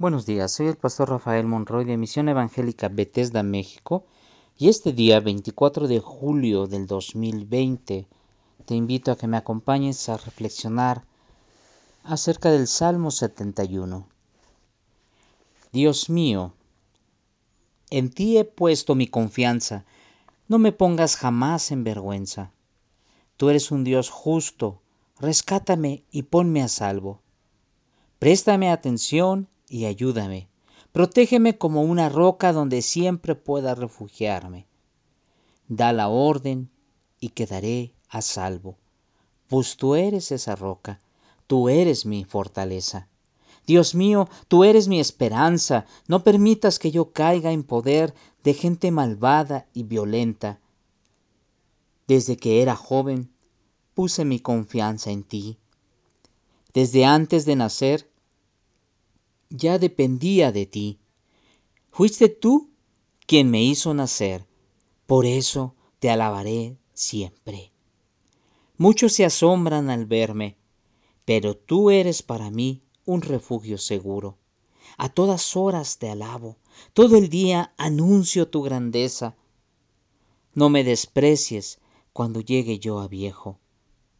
Buenos días, soy el pastor Rafael Monroy de Misión Evangélica Bethesda, México, y este día, 24 de julio del 2020, te invito a que me acompañes a reflexionar acerca del Salmo 71. Dios mío, en ti he puesto mi confianza, no me pongas jamás en vergüenza. Tú eres un Dios justo, rescátame y ponme a salvo. Préstame atención y ayúdame. Protégeme como una roca donde siempre pueda refugiarme. Da la orden y quedaré a salvo, pues tú eres esa roca, tú eres mi fortaleza. Dios mío, tú eres mi esperanza, no permitas que yo caiga en poder de gente malvada y violenta. Desde que era joven, puse mi confianza en ti. Desde antes de nacer, ya dependía de ti. Fuiste tú quien me hizo nacer, por eso te alabaré siempre. Muchos se asombran al verme, pero tú eres para mí un refugio seguro. A todas horas te alabo, todo el día anuncio tu grandeza. No me desprecies cuando llegue yo a viejo,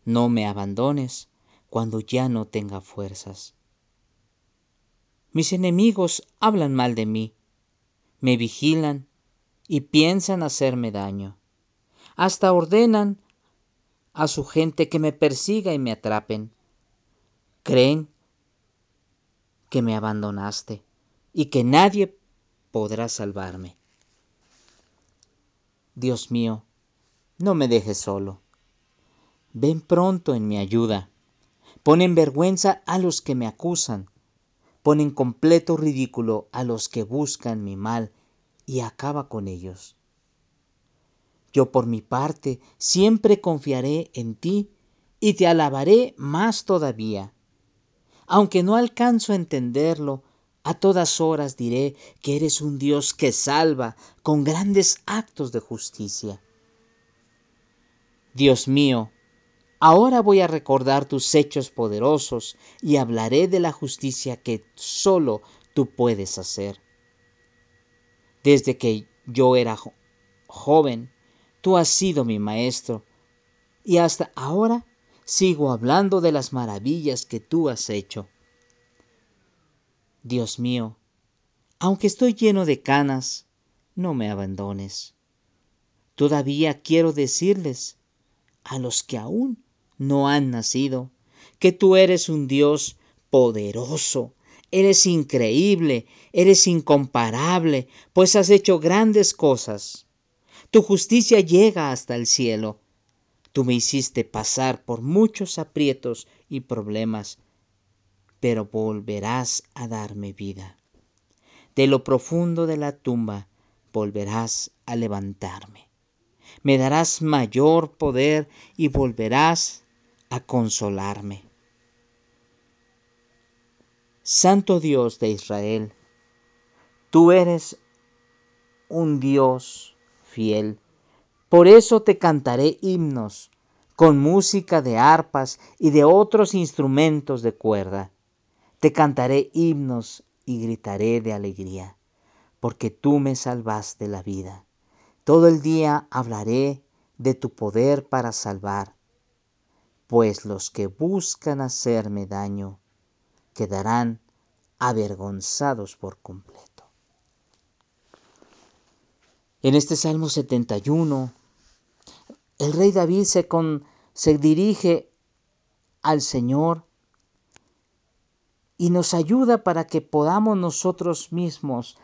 no me abandones cuando ya no tenga fuerzas. Mis enemigos hablan mal de mí, me vigilan y piensan hacerme daño. Hasta ordenan a su gente que me persiga y me atrapen. Creen que me abandonaste y que nadie podrá salvarme. Dios mío, no me dejes solo. Ven pronto en mi ayuda. Pon en vergüenza a los que me acusan pone en completo ridículo a los que buscan mi mal y acaba con ellos. Yo por mi parte siempre confiaré en ti y te alabaré más todavía. Aunque no alcanzo a entenderlo, a todas horas diré que eres un Dios que salva con grandes actos de justicia. Dios mío, Ahora voy a recordar tus hechos poderosos y hablaré de la justicia que solo tú puedes hacer. Desde que yo era joven, tú has sido mi maestro y hasta ahora sigo hablando de las maravillas que tú has hecho. Dios mío, aunque estoy lleno de canas, no me abandones. Todavía quiero decirles a los que aún no han nacido, que tú eres un Dios poderoso, eres increíble, eres incomparable, pues has hecho grandes cosas. Tu justicia llega hasta el cielo. Tú me hiciste pasar por muchos aprietos y problemas, pero volverás a darme vida. De lo profundo de la tumba volverás a levantarme. Me darás mayor poder y volverás a consolarme. Santo Dios de Israel, tú eres un Dios fiel. Por eso te cantaré himnos con música de arpas y de otros instrumentos de cuerda. Te cantaré himnos y gritaré de alegría, porque tú me salvaste la vida. Todo el día hablaré de tu poder para salvar pues los que buscan hacerme daño quedarán avergonzados por completo. En este Salmo 71, el rey David se, se dirige al Señor y nos ayuda para que podamos nosotros mismos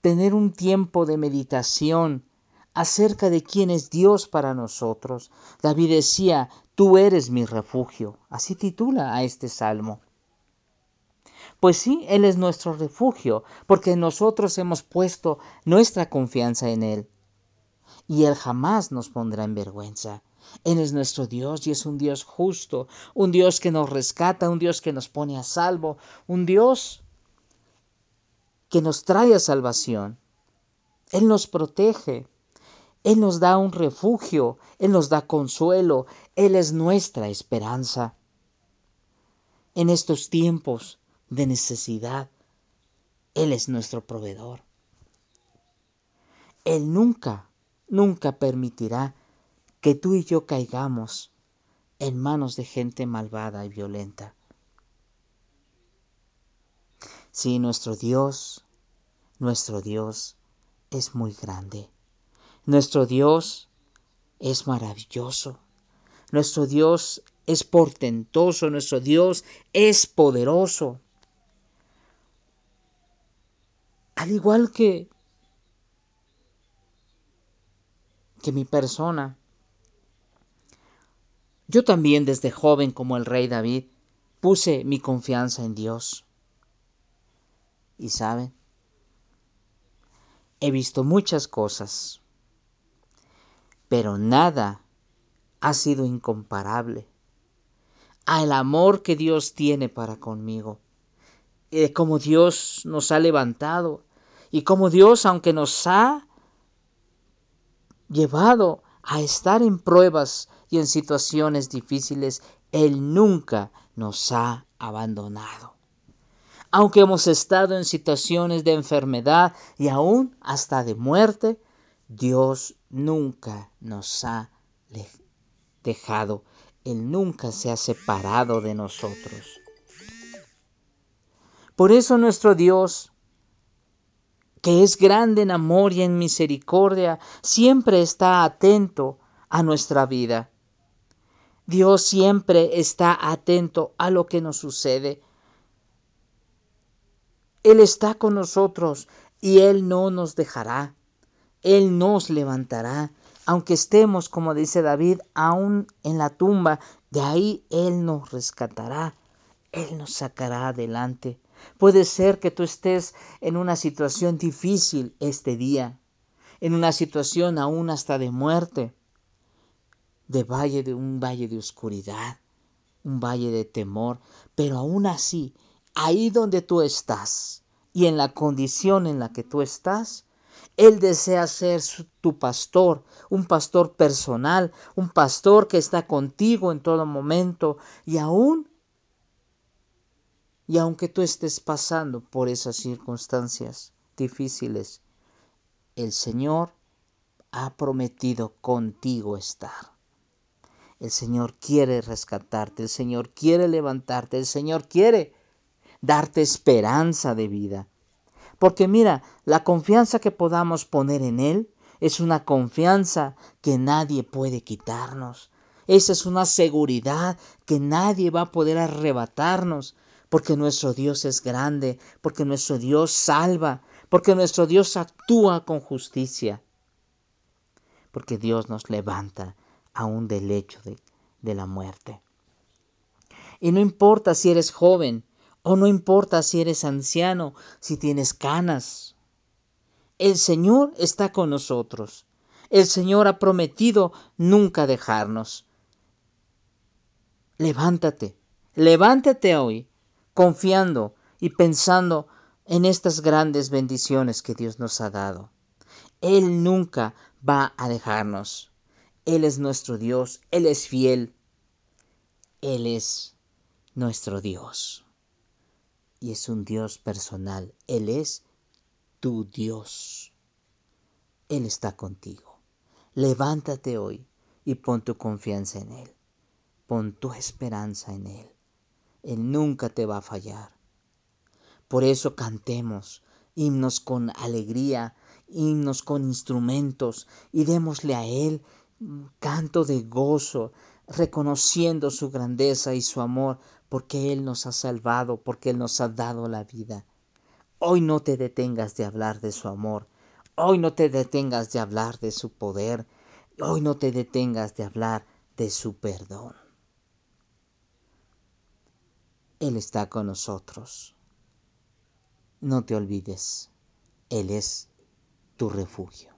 tener un tiempo de meditación acerca de quién es Dios para nosotros. David decía, tú eres mi refugio. Así titula a este salmo. Pues sí, Él es nuestro refugio, porque nosotros hemos puesto nuestra confianza en Él. Y Él jamás nos pondrá en vergüenza. Él es nuestro Dios y es un Dios justo, un Dios que nos rescata, un Dios que nos pone a salvo, un Dios que nos trae a salvación. Él nos protege, él nos da un refugio, Él nos da consuelo, Él es nuestra esperanza. En estos tiempos de necesidad, Él es nuestro proveedor. Él nunca, nunca permitirá que tú y yo caigamos en manos de gente malvada y violenta. Sí, nuestro Dios, nuestro Dios es muy grande. Nuestro Dios es maravilloso. Nuestro Dios es portentoso. Nuestro Dios es poderoso. Al igual que, que mi persona, yo también desde joven como el rey David puse mi confianza en Dios. Y saben, he visto muchas cosas, pero nada ha sido incomparable al amor que Dios tiene para conmigo, y cómo Dios nos ha levantado, y cómo Dios, aunque nos ha llevado a estar en pruebas y en situaciones difíciles, Él nunca nos ha abandonado. Aunque hemos estado en situaciones de enfermedad y aún hasta de muerte, Dios nunca nos ha dejado. Él nunca se ha separado de nosotros. Por eso nuestro Dios, que es grande en amor y en misericordia, siempre está atento a nuestra vida. Dios siempre está atento a lo que nos sucede. Él está con nosotros y Él no nos dejará. Él nos levantará. Aunque estemos, como dice David, aún en la tumba, de ahí Él nos rescatará. Él nos sacará adelante. Puede ser que tú estés en una situación difícil este día, en una situación aún hasta de muerte, de valle de un valle de oscuridad, un valle de temor, pero aún así ahí donde tú estás y en la condición en la que tú estás, Él desea ser tu pastor, un pastor personal, un pastor que está contigo en todo momento y aún, y aunque tú estés pasando por esas circunstancias difíciles, el Señor ha prometido contigo estar. El Señor quiere rescatarte, el Señor quiere levantarte, el Señor quiere darte esperanza de vida. Porque mira, la confianza que podamos poner en Él es una confianza que nadie puede quitarnos. Esa es una seguridad que nadie va a poder arrebatarnos, porque nuestro Dios es grande, porque nuestro Dios salva, porque nuestro Dios actúa con justicia, porque Dios nos levanta aún del lecho de, de la muerte. Y no importa si eres joven, o no importa si eres anciano, si tienes canas. El Señor está con nosotros. El Señor ha prometido nunca dejarnos. Levántate, levántate hoy, confiando y pensando en estas grandes bendiciones que Dios nos ha dado. Él nunca va a dejarnos. Él es nuestro Dios, Él es fiel, Él es nuestro Dios y es un Dios personal. Él es tu Dios. Él está contigo. Levántate hoy y pon tu confianza en Él. Pon tu esperanza en Él. Él nunca te va a fallar. Por eso cantemos himnos con alegría, himnos con instrumentos y démosle a Él canto de gozo, reconociendo su grandeza y su amor, porque Él nos ha salvado, porque Él nos ha dado la vida. Hoy no te detengas de hablar de su amor, hoy no te detengas de hablar de su poder, hoy no te detengas de hablar de su perdón. Él está con nosotros. No te olvides, Él es tu refugio.